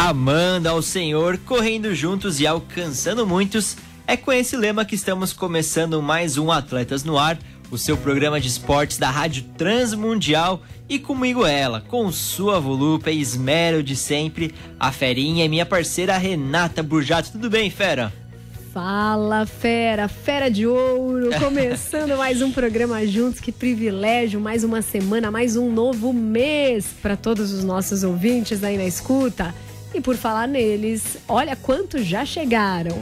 Amando ao Senhor, correndo juntos e alcançando muitos. É com esse lema que estamos começando mais um Atletas no Ar, o seu programa de esportes da Rádio Transmundial. E comigo ela, com sua volúpia e esmero de sempre, a Ferinha e minha parceira Renata Burjato. Tudo bem, Fera? Fala, fera, fera de ouro, começando mais um programa juntos. Que privilégio, mais uma semana, mais um novo mês para todos os nossos ouvintes aí na escuta. E por falar neles, olha quantos já chegaram.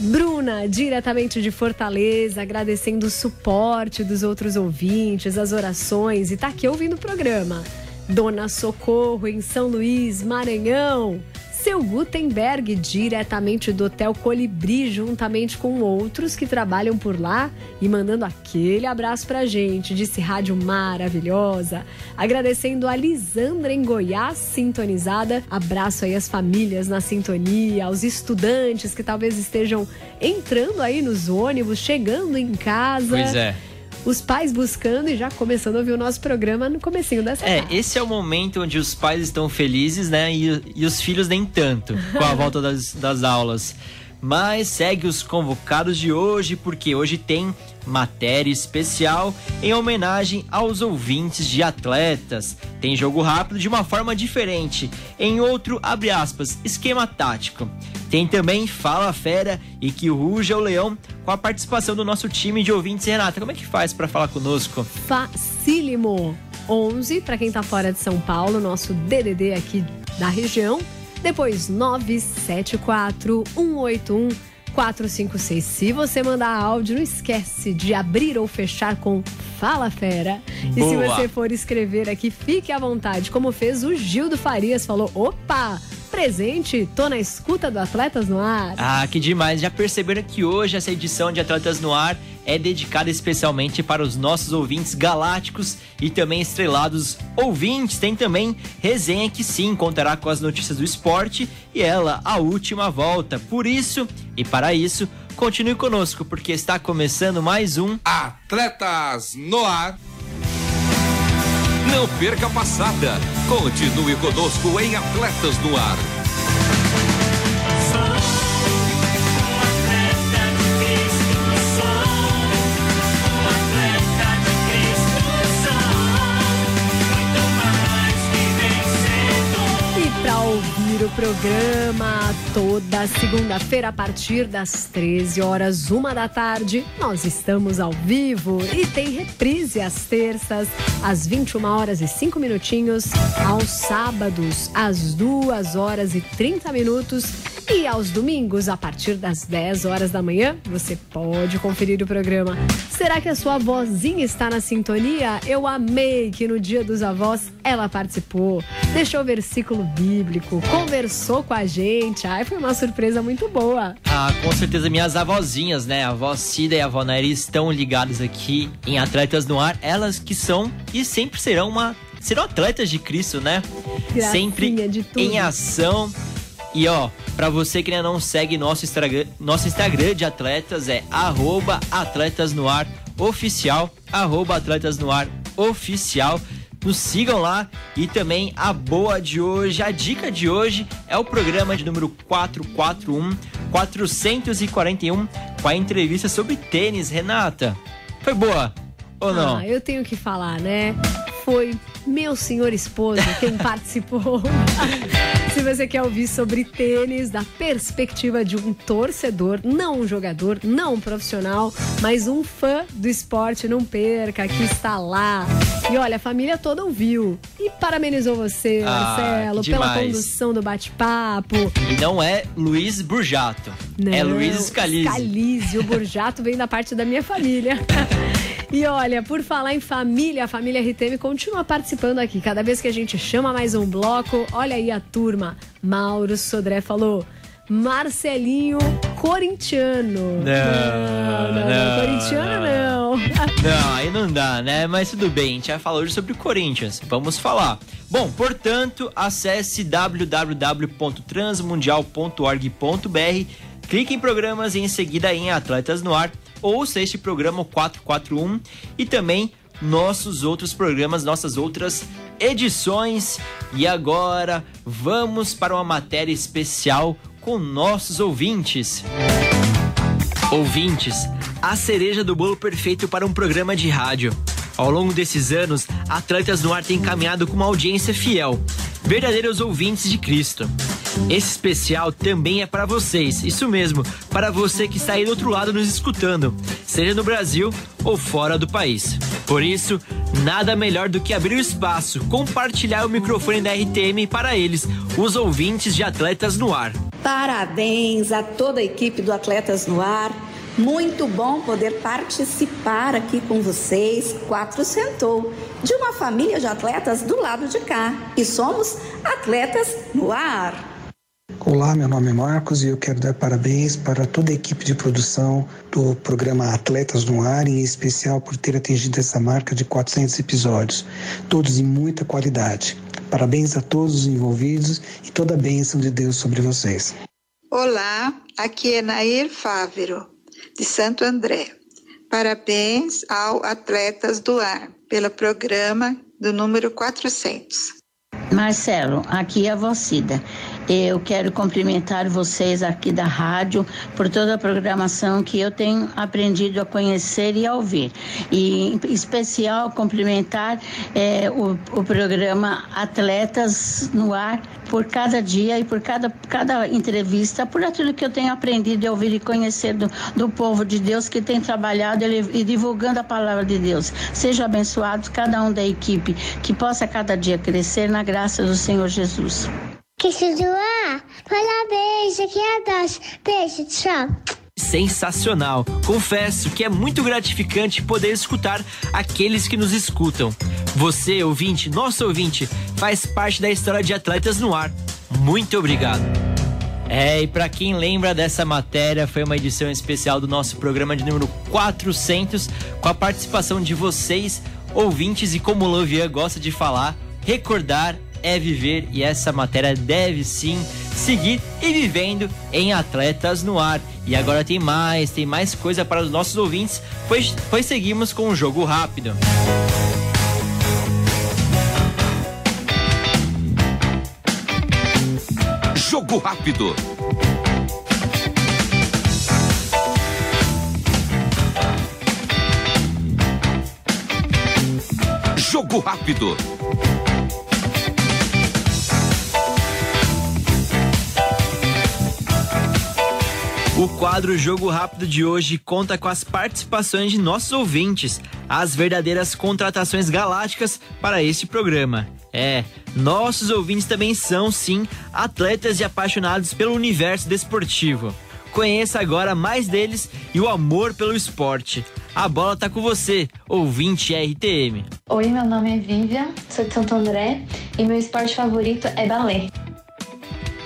Bruna, diretamente de Fortaleza, agradecendo o suporte dos outros ouvintes, as orações e tá aqui ouvindo o programa. Dona Socorro, em São Luís, Maranhão. Seu Gutenberg, diretamente do Hotel Colibri, juntamente com outros que trabalham por lá e mandando aquele abraço pra gente, disse rádio maravilhosa. Agradecendo a Lisandra em Goiás, sintonizada. Abraço aí às famílias na sintonia, aos estudantes que talvez estejam entrando aí nos ônibus, chegando em casa. Pois é. Os pais buscando e já começando a ouvir o nosso programa no comecinho dessa É, tarde. esse é o momento onde os pais estão felizes, né? E, e os filhos nem tanto, com a volta das, das aulas. Mas segue os convocados de hoje, porque hoje tem matéria especial em homenagem aos ouvintes de atletas. Tem jogo rápido de uma forma diferente, em outro, abre aspas, esquema tático. Tem também Fala Fera e que ruja o leão com a participação do nosso time de ouvintes. Renata, como é que faz para falar conosco? Facílimo. 11 para quem tá fora de São Paulo, nosso DDD aqui da região. Depois 974 181 456. Se você mandar áudio, não esquece de abrir ou fechar com Fala Fera. E se Boa. você for escrever aqui, fique à vontade, como fez o Gildo Farias, falou: "Opa, presente, tô na escuta do Atletas no Ar". Ah, que demais! Já perceberam que hoje essa edição de Atletas no Ar é dedicada especialmente para os nossos ouvintes galácticos e também estrelados ouvintes. Tem também resenha que sim contará com as notícias do esporte e ela, a última volta. Por isso e para isso, continue conosco porque está começando mais um Atletas no Ar. Não perca a passada. Continue conosco em Atletas no Ar. Programa toda segunda-feira a partir das 13 horas, uma da tarde, nós estamos ao vivo e tem reprise às terças, às 21 horas e 5 minutinhos, aos sábados, às 2 horas e 30 minutos. E aos domingos, a partir das 10 horas da manhã, você pode conferir o programa. Será que a sua vozinha está na sintonia? Eu amei que no Dia dos Avós ela participou, deixou o versículo bíblico, conversou com a gente. Ai, foi uma surpresa muito boa. Ah, com certeza minhas avózinhas, né? A avó Cida e a avó Nairi estão ligadas aqui em Atletas no Ar. Elas que são e sempre serão uma serão atletas de Cristo, né? Gracinha sempre de tudo. em ação. E ó, pra você que ainda não segue nosso Instagram, nosso Instagram de atletas é arroba atletas no ar oficial, arroba atletas no ar oficial. Nos sigam lá e também a boa de hoje, a dica de hoje é o programa de número 441, 441, com a entrevista sobre tênis, Renata. Foi boa ou não? Ah, eu tenho que falar, né? Foi meu senhor esposo quem participou. Se você quer ouvir sobre tênis, da perspectiva de um torcedor, não um jogador, não um profissional, mas um fã do esporte, não perca, que está lá. E olha, a família toda ouviu. E parabenizou você, Ah, Marcelo, pela condução do bate-papo. E não é Luiz Burjato, é Não, Luiz Scalise. Scalise, o Burjato vem da parte da minha família. E olha, por falar em família, a família RTM continua participando aqui. Cada vez que a gente chama mais um bloco, olha aí a turma. Mauro Sodré falou: Marcelinho corintiano. Não, não, não, não, corintiano não. Não, aí não dá, né? Mas tudo bem, a gente vai falar hoje sobre o Corinthians. Vamos falar. Bom, portanto, acesse www.transmundial.org.br, clique em programas e em seguida em Atletas no Ar, ouça este programa 441 e também nossos outros programas, nossas outras edições. E agora vamos para uma matéria especial com nossos ouvintes. Ouvintes, a cereja do bolo perfeito para um programa de rádio. Ao longo desses anos, Atletas no Ar tem caminhado com uma audiência fiel, verdadeiros ouvintes de Cristo. Esse especial também é para vocês, isso mesmo, para você que está aí do outro lado nos escutando, seja no Brasil ou fora do país. Por isso, nada melhor do que abrir o espaço, compartilhar o microfone da RTM para eles, os ouvintes de Atletas no Ar. Parabéns a toda a equipe do Atletas no Ar. Muito bom poder participar aqui com vocês, Quatro Sentou, de uma família de atletas do lado de cá. E somos Atletas no Ar. Olá, meu nome é Marcos e eu quero dar parabéns para toda a equipe de produção do programa Atletas no Ar, em especial por ter atingido essa marca de 400 episódios, todos em muita qualidade. Parabéns a todos os envolvidos e toda a bênção de Deus sobre vocês. Olá, aqui é Nair Fávero, de Santo André. Parabéns ao Atletas do Ar pelo programa do número 400. Marcelo, aqui é a Vocida. Eu quero cumprimentar vocês aqui da rádio por toda a programação que eu tenho aprendido a conhecer e a ouvir. E, em especial, cumprimentar é, o, o programa Atletas no Ar por cada dia e por cada, cada entrevista, por aquilo que eu tenho aprendido a ouvir e conhecer do, do povo de Deus que tem trabalhado e, e divulgando a palavra de Deus. Sejam abençoados cada um da equipe, que possa cada dia crescer na graça do Senhor Jesus. Que se doar, parabéns, aqui é a Dash. Beijo, tchau. Sensacional! Confesso que é muito gratificante poder escutar aqueles que nos escutam. Você, ouvinte, nosso ouvinte, faz parte da história de Atletas no Ar. Muito obrigado! É, e para quem lembra dessa matéria, foi uma edição especial do nosso programa de número 400, com a participação de vocês, ouvintes, e como o Lovian gosta de falar, recordar é viver e essa matéria deve sim seguir e vivendo em Atletas no Ar. E agora tem mais, tem mais coisa para os nossos ouvintes, pois, pois seguimos com um jogo rápido. Jogo rápido. Jogo rápido. Quadro Jogo Rápido de hoje conta com as participações de nossos ouvintes, as verdadeiras contratações galácticas para este programa. É, nossos ouvintes também são, sim, atletas e apaixonados pelo universo desportivo. Conheça agora mais deles e o amor pelo esporte. A bola tá com você, ouvinte RTM. Oi, meu nome é Vivian, sou de Santo André e meu esporte favorito é balé.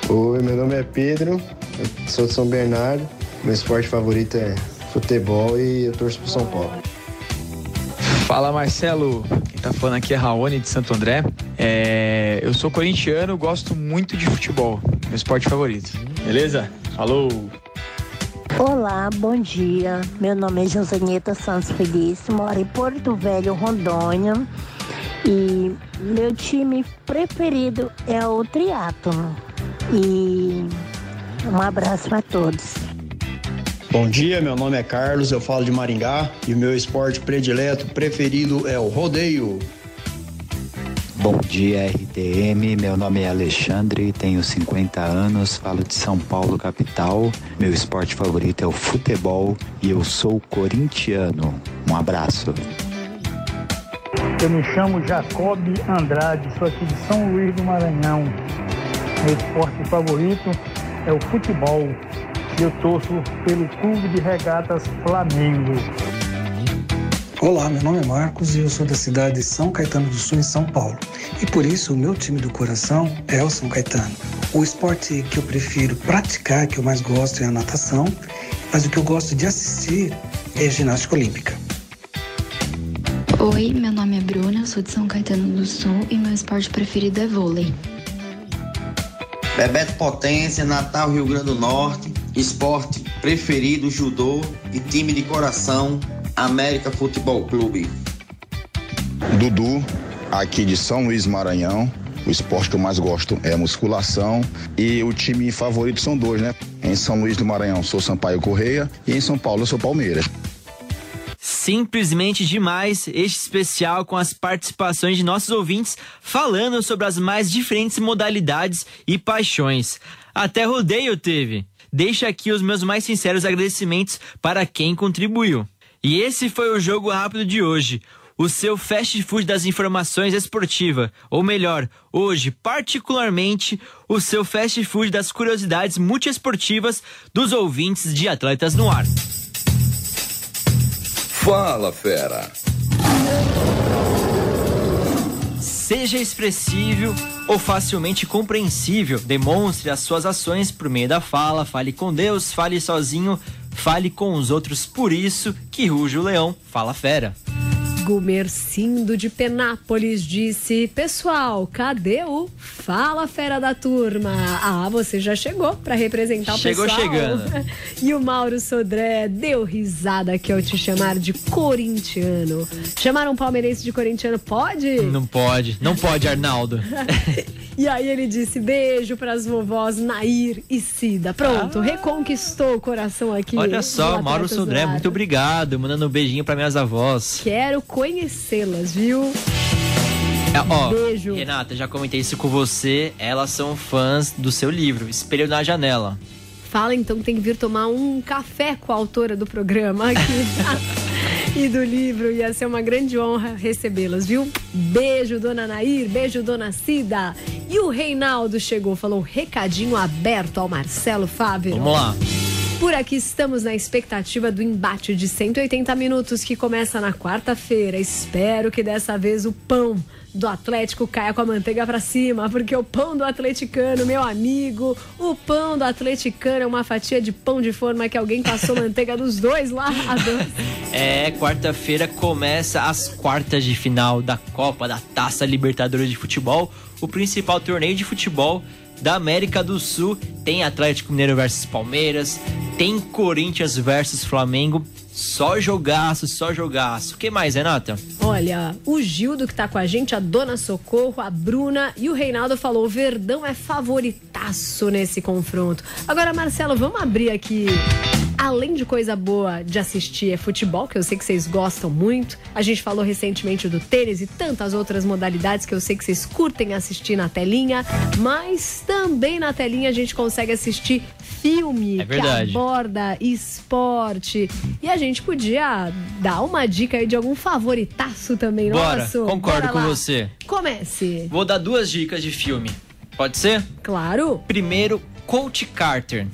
Oi, meu nome é Pedro, sou de São Bernardo, meu esporte favorito é futebol e eu torço pro São Paulo. Fala Marcelo, quem tá falando aqui é Raoni de Santo André. É, eu sou corintiano, gosto muito de futebol, meu esporte favorito. Beleza? Falou! Olá, bom dia. Meu nome é Josaneta Santos Felício, moro em Porto Velho, Rondônia. E meu time preferido é o triatlo. E um abraço para todos. Bom dia, meu nome é Carlos, eu falo de Maringá e o meu esporte predileto preferido é o rodeio. Bom dia, RTM. Meu nome é Alexandre, tenho 50 anos, falo de São Paulo, capital. Meu esporte favorito é o futebol e eu sou corintiano. Um abraço. Eu me chamo Jacob Andrade, sou aqui de São Luís do Maranhão. Meu esporte favorito é o futebol. E eu torço pelo Clube de Regatas Flamengo. Olá, meu nome é Marcos e eu sou da cidade de São Caetano do Sul, em São Paulo. E por isso o meu time do coração é o São Caetano. O esporte que eu prefiro praticar, que eu mais gosto, é a natação, mas o que eu gosto de assistir é ginástica olímpica. Oi, meu nome é Bruna, eu sou de São Caetano do Sul e meu esporte preferido é vôlei. Bebeto Potência, Natal, Rio Grande do Norte, esporte preferido, judô e time de coração, América Futebol Clube. Dudu, aqui de São Luís Maranhão. O esporte que eu mais gosto é a musculação e o time favorito são dois, né? Em São Luís do Maranhão sou Sampaio Correia e em São Paulo eu sou Palmeiras. Simplesmente demais este especial com as participações de nossos ouvintes falando sobre as mais diferentes modalidades e paixões. Até rodeio teve. Deixo aqui os meus mais sinceros agradecimentos para quem contribuiu. E esse foi o jogo rápido de hoje o seu fast food das informações esportiva, ou melhor, hoje, particularmente, o seu fast food das curiosidades multiesportivas dos ouvintes de Atletas no Ar. Fala, fera! Seja expressivo ou facilmente compreensível, demonstre as suas ações por meio da fala, fale com Deus, fale sozinho, fale com os outros, por isso que ruge o leão, fala fera. Gumercindo de Penápolis disse: Pessoal, cadê o Fala Fera da Turma? Ah, você já chegou para representar o chegou pessoal. Chegou chegando. E o Mauro Sodré deu risada que eu te chamar de corintiano. Chamar um palmeirense de corintiano pode? Não pode, não pode, Arnaldo. e aí ele disse: beijo para as vovós Nair e Cida. Pronto, ah. reconquistou o coração aqui. Olha só, Mauro Sodré, muito obrigado. Mandando um beijinho para minhas avós. Quero conhecê-las, viu? É, ó, Beijo. Renata, já comentei isso com você. Elas são fãs do seu livro, Espelho na Janela. Fala então que tem que vir tomar um café com a autora do programa aqui. e do livro. Ia ser uma grande honra recebê-las, viu? Beijo, dona Nair. Beijo, dona Cida. E o Reinaldo chegou, falou recadinho aberto ao Marcelo Fábio. Vamos lá. Por aqui estamos na expectativa do embate de 180 minutos que começa na quarta-feira. Espero que dessa vez o pão do Atlético caia com a manteiga para cima, porque o pão do atleticano, meu amigo, o pão do atleticano é uma fatia de pão de forma que alguém passou manteiga dos dois lá. É, quarta-feira começa as quartas de final da Copa da Taça Libertadores de Futebol, o principal torneio de futebol da América do Sul. Tem Atlético Mineiro versus Palmeiras, tem Corinthians versus Flamengo. Só jogaço, só jogaço. O que mais, Renata? Olha, o Gildo que tá com a gente, a Dona Socorro, a Bruna e o Reinaldo falou: o Verdão é favoritaço nesse confronto. Agora, Marcelo, vamos abrir aqui além de coisa boa de assistir, é futebol, que eu sei que vocês gostam muito. A gente falou recentemente do tênis e tantas outras modalidades que eu sei que vocês curtem assistir na telinha. Mas também na telinha a gente consegue assistir filme é que aborda esporte. E a gente podia dar uma dica aí de algum favoritaço também Bora, nosso. Concordo Bora com você. Comece. Vou dar duas dicas de filme. Pode ser? Claro. Primeiro, Coach Carter.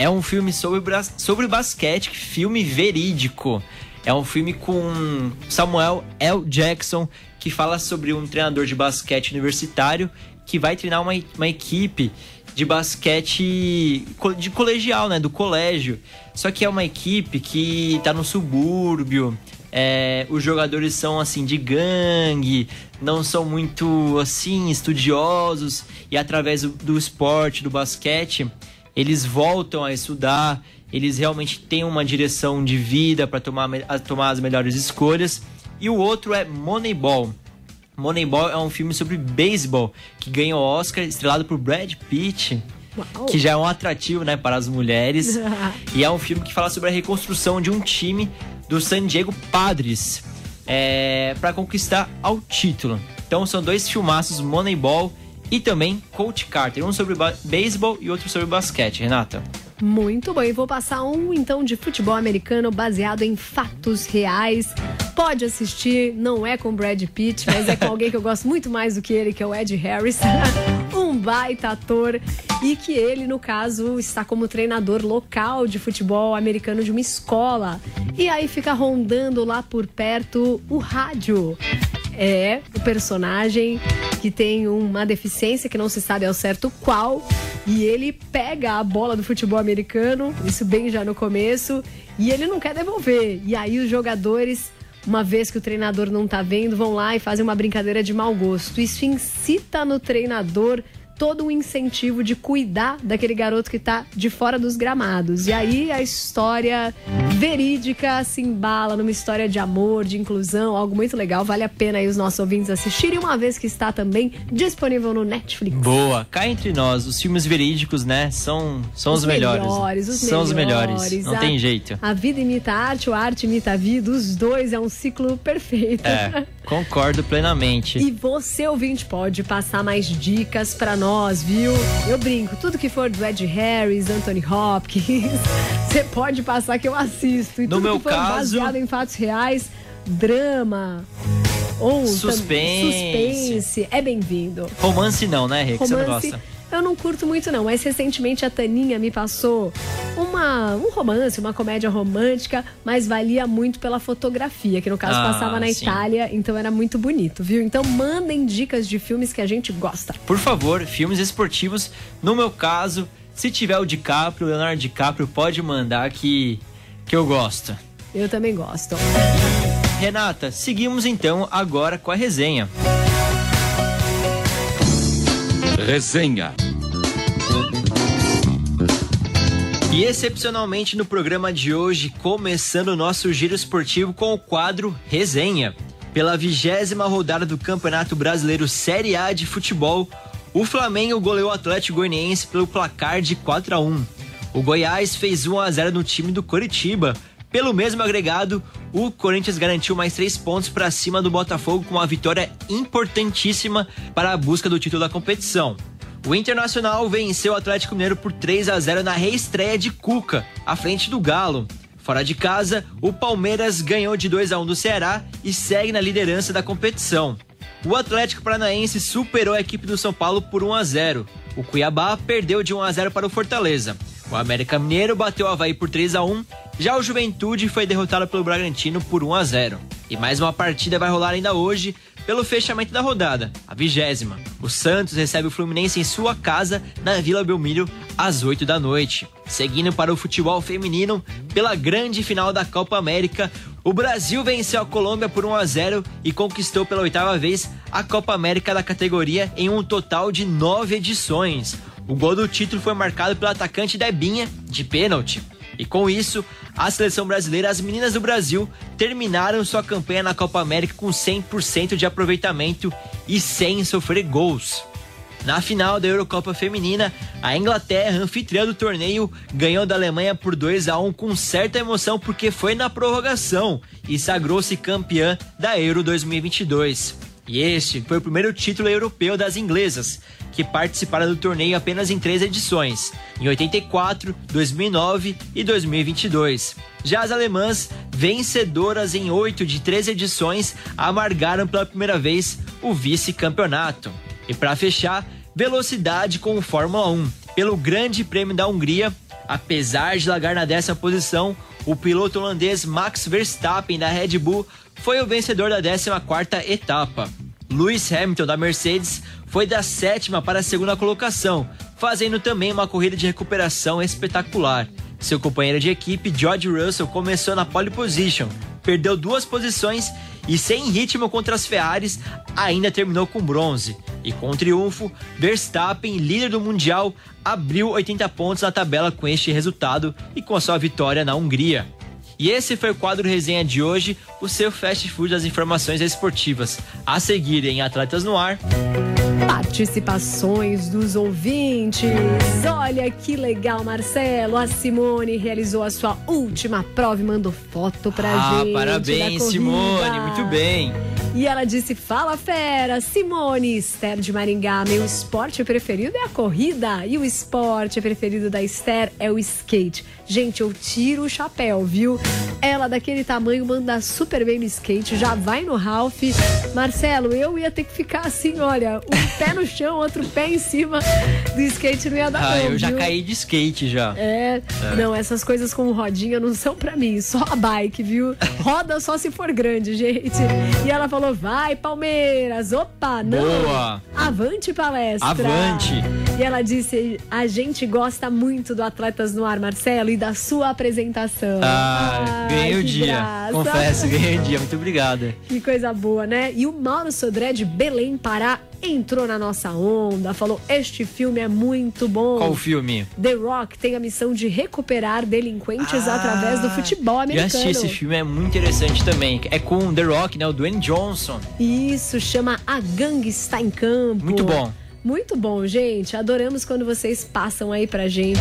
É um filme sobre, sobre basquete, filme verídico. É um filme com Samuel L. Jackson, que fala sobre um treinador de basquete universitário que vai treinar uma, uma equipe de basquete de colegial, né? Do colégio. Só que é uma equipe que tá no subúrbio. É, os jogadores são assim de gangue, não são muito assim estudiosos e através do, do esporte, do basquete, eles voltam a estudar, eles realmente têm uma direção de vida para tomar, tomar as melhores escolhas. E o outro é Moneyball. Moneyball é um filme sobre beisebol que ganhou Oscar, estrelado por Brad Pitt. Uau. Que já é um atrativo né, para as mulheres. e é um filme que fala sobre a reconstrução de um time do San Diego Padres é, para conquistar ao título. Então são dois filmaços, Moneyball e também Coach Carter, um sobre beisebol e outro sobre basquete, Renata. Muito bom, e vou passar um então de futebol americano baseado em fatos reais. Pode assistir, não é com Brad Pitt, mas é com alguém que eu gosto muito mais do que ele, que é o Ed Harris. um baita ator e que ele, no caso, está como treinador local de futebol americano de uma escola. E aí fica rondando lá por perto o rádio. É o personagem que tem uma deficiência que não se sabe ao certo qual. E ele pega a bola do futebol americano, isso bem já no começo, e ele não quer devolver. E aí os jogadores uma vez que o treinador não tá vendo, vão lá e fazem uma brincadeira de mau gosto. Isso incita no treinador todo um incentivo de cuidar daquele garoto que está de fora dos gramados. E aí a história verídica se embala numa história de amor, de inclusão, algo muito legal. Vale a pena aí os nossos ouvintes assistirem, uma vez que está também disponível no Netflix. Boa, cá entre nós, os filmes verídicos, né, são, são os, os melhores. melhores os são melhores. os melhores, não a, tem jeito. A vida imita a arte, a arte imita a vida, os dois é um ciclo perfeito. É, concordo plenamente. E você, ouvinte, pode passar mais dicas para nós nós, viu? Eu brinco, tudo que for do Ed Harris, Anthony Hopkins, você pode passar que eu assisto. E no tudo meu que for caso, baseado em fatos reais, drama, ou suspense, suspense é bem-vindo. Romance não, né, Rick? Romance, você não gosta? Eu não curto muito não, mas recentemente a Taninha me passou uma, um romance, uma comédia romântica, mas valia muito pela fotografia, que no caso Ah, passava na sim. Itália, então era muito bonito, viu? Então mandem dicas de filmes que a gente gosta. Por favor, filmes esportivos. No meu caso, se tiver o DiCaprio, o Leonardo DiCaprio, pode mandar que, que eu gosto. Eu também gosto. Renata, seguimos então agora com a resenha. Resenha. E excepcionalmente no programa de hoje, começando o nosso giro esportivo com o quadro Resenha. Pela vigésima rodada do Campeonato Brasileiro Série A de Futebol, o Flamengo goleou o Atlético Goianiense pelo placar de 4 a 1. O Goiás fez 1 a 0 no time do Coritiba. Pelo mesmo agregado, o Corinthians garantiu mais três pontos para cima do Botafogo com uma vitória importantíssima para a busca do título da competição. O Internacional venceu o Atlético Mineiro por 3 a 0 na reestreia de Cuca, à frente do Galo. Fora de casa, o Palmeiras ganhou de 2 a 1 do Ceará e segue na liderança da competição. O Atlético Paranaense superou a equipe do São Paulo por 1 a 0. O Cuiabá perdeu de 1 a 0 para o Fortaleza. O América Mineiro bateu o Havaí por 3 a 1. Já o Juventude foi derrotado pelo Bragantino por 1 a 0. E mais uma partida vai rolar ainda hoje pelo fechamento da rodada, a vigésima. O Santos recebe o Fluminense em sua casa, na Vila Belmiro, às 8 da noite. Seguindo para o futebol feminino, pela grande final da Copa América, o Brasil venceu a Colômbia por 1 a 0 e conquistou pela oitava vez a Copa América da categoria em um total de nove edições. O gol do título foi marcado pelo atacante Debinha, de pênalti. E com isso, a seleção brasileira, as meninas do Brasil, terminaram sua campanha na Copa América com 100% de aproveitamento e sem sofrer gols. Na final da Eurocopa Feminina, a Inglaterra, anfitriã do torneio, ganhou da Alemanha por 2 a 1 com certa emoção porque foi na prorrogação e sagrou-se campeã da Euro 2022. E este foi o primeiro título europeu das inglesas, que participaram do torneio apenas em três edições, em 84, 2009 e 2022. Já as alemãs, vencedoras em oito de três edições, amargaram pela primeira vez o vice-campeonato. E para fechar, velocidade com o Fórmula 1. Pelo Grande Prêmio da Hungria, apesar de largar na décima posição, o piloto holandês Max Verstappen da Red Bull foi o vencedor da 14ª etapa. Lewis Hamilton da Mercedes foi da sétima para a segunda colocação, fazendo também uma corrida de recuperação espetacular. Seu companheiro de equipe, George Russell, começou na pole position, perdeu duas posições e, sem ritmo contra as Ferraris, ainda terminou com bronze. E com o triunfo, Verstappen, líder do Mundial, abriu 80 pontos na tabela com este resultado e com a sua vitória na Hungria. E esse foi o quadro resenha de hoje, o seu fast food das informações esportivas. A seguir em Atletas no Ar. Participações dos ouvintes. Olha que legal, Marcelo. A Simone realizou a sua última prova e mandou foto pra ah, gente. da parabéns. Simone. Muito bem. E ela disse: Fala fera, Simone Esther de Maringá. Meu esporte preferido é a corrida e o esporte preferido da Esther é o skate. Gente, eu tiro o chapéu, viu? Ela daquele tamanho manda super bem no skate, já vai no Ralph. Marcelo, eu ia ter que ficar assim, olha, um pé no chão, outro pé em cima do skate não ia dar Ah, não, eu já viu? caí de skate já. É, É. não, essas coisas com rodinha não são pra mim, só a bike, viu? Roda só se for grande, gente. E ela falou falou: vai, Palmeiras! Opa, não! Boa! Avante palestra! Avante! E ela disse: a gente gosta muito do Atletas no Ar, Marcelo, e da sua apresentação. Ah, ganhei o dia. graça. Confesso, ganhei o dia. Muito obrigada. Que coisa boa, né? E o Mauro Sodré de Belém, Pará, entrou na nossa onda, falou: Este filme é muito bom. Qual o filme? The Rock tem a missão de recuperar delinquentes através do futebol americano. assisti esse filme, é muito interessante também. É com The Rock, né? O Dwayne Johnson. Isso, chama A Gangue Está em Campo. Muito bom. Muito bom, gente. Adoramos quando vocês passam aí pra gente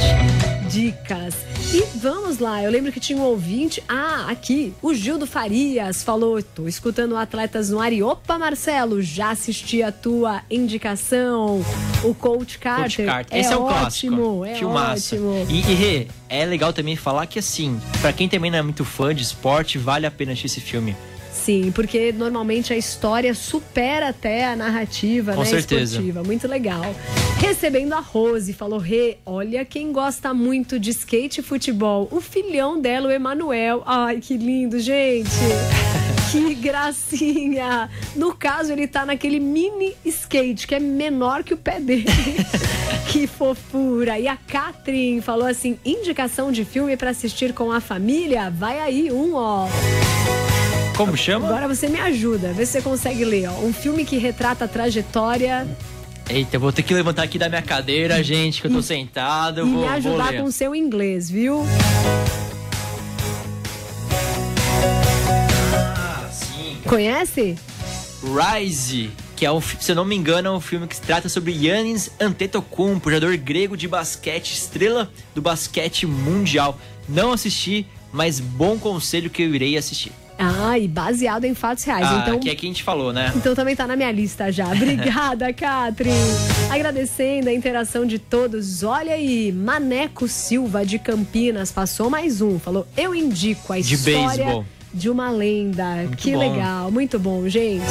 dicas. E vamos lá, eu lembro que tinha um ouvinte. Ah, aqui, o Gildo Farias falou: tô escutando Atletas no ar e opa, Marcelo, já assisti a tua indicação. O Coach Carter. Coach Carter. Esse é, um ótimo, clássico. é Filmaço. ótimo. E, e é legal também falar que assim, pra quem também não é muito fã de esporte, vale a pena assistir esse filme. Sim, porque normalmente a história supera até a narrativa Com né, certeza. esportiva. Muito legal. Recebendo a Rose, falou: Rê, olha quem gosta muito de skate e futebol. O filhão dela, o Emanuel. Ai, que lindo, gente. Que gracinha! No caso, ele tá naquele mini skate, que é menor que o pé dele. que fofura! E a Katrin falou assim: indicação de filme pra assistir com a família? Vai aí, um, ó. Como chama? Agora você me ajuda, vê se você consegue ler. Ó. Um filme que retrata a trajetória Eita, eu vou ter que levantar aqui da minha cadeira, gente, que eu tô sentado. E vou, me ajudar com o seu inglês, viu? Ah, sim. Conhece? Rise, que é um, se eu não me engano, é um filme que se trata sobre Yannis Antetokounmpo, jogador grego de basquete, estrela do basquete mundial. Não assisti, mas bom conselho que eu irei assistir. Ah, e baseado em fatos reais. ah, então, que é que a gente falou, né? então também tá na minha lista já. Obrigada, Katrin. Agradecendo a interação de todos. Olha aí, Maneco Silva de Campinas passou mais um. Falou: Eu indico a De história beisebol. de uma lenda. que bom. legal, muito bom, gente.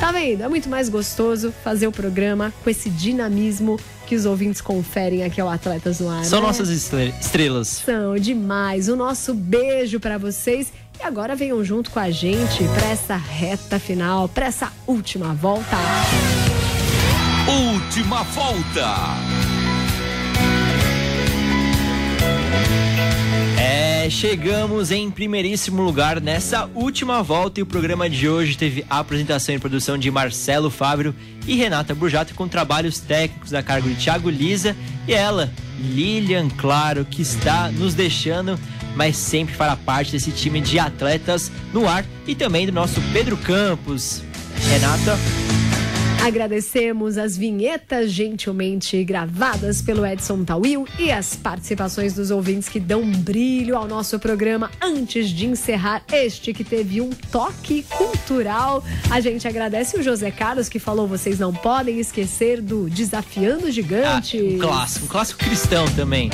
Tá vendo? É muito mais gostoso fazer o programa com esse dinamismo que os ouvintes conferem aqui ao Atletas no Ar. São né? nossas estre- estrelas. São demais. O nosso beijo pra vocês. E agora venham junto com a gente pra essa reta final, pra essa última volta. Última volta. É, chegamos em primeiríssimo lugar nessa última volta e o programa de hoje teve a apresentação e produção de Marcelo Fábio e Renata Burjato com trabalhos técnicos a cargo de Thiago Lisa e ela, Lilian Claro, que está nos deixando, mas sempre fará parte desse time de atletas no ar e também do nosso Pedro Campos. Renata, Agradecemos as vinhetas gentilmente gravadas pelo Edson Tawil e as participações dos ouvintes que dão brilho ao nosso programa antes de encerrar este que teve um toque cultural. A gente agradece o José Carlos que falou: vocês não podem esquecer do Desafiando Gigantes. um clássico, um clássico cristão também.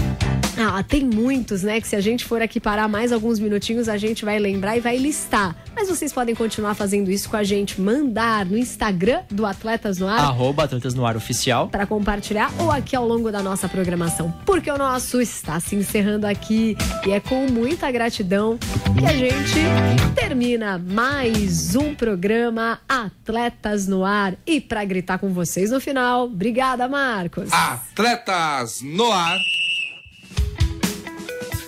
Ah, tem muitos, né? Que se a gente for aqui parar mais alguns minutinhos, a gente vai lembrar e vai listar. Mas vocês podem continuar fazendo isso com a gente. Mandar no Instagram do Atletas no Ar Arroba Atletas no Ar Oficial. para compartilhar ou aqui ao longo da nossa programação. Porque o nosso está se encerrando aqui e é com muita gratidão que a gente termina mais um programa Atletas no Ar. E para gritar com vocês no final, obrigada, Marcos. Atletas no ar.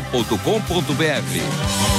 transmundial.com.br.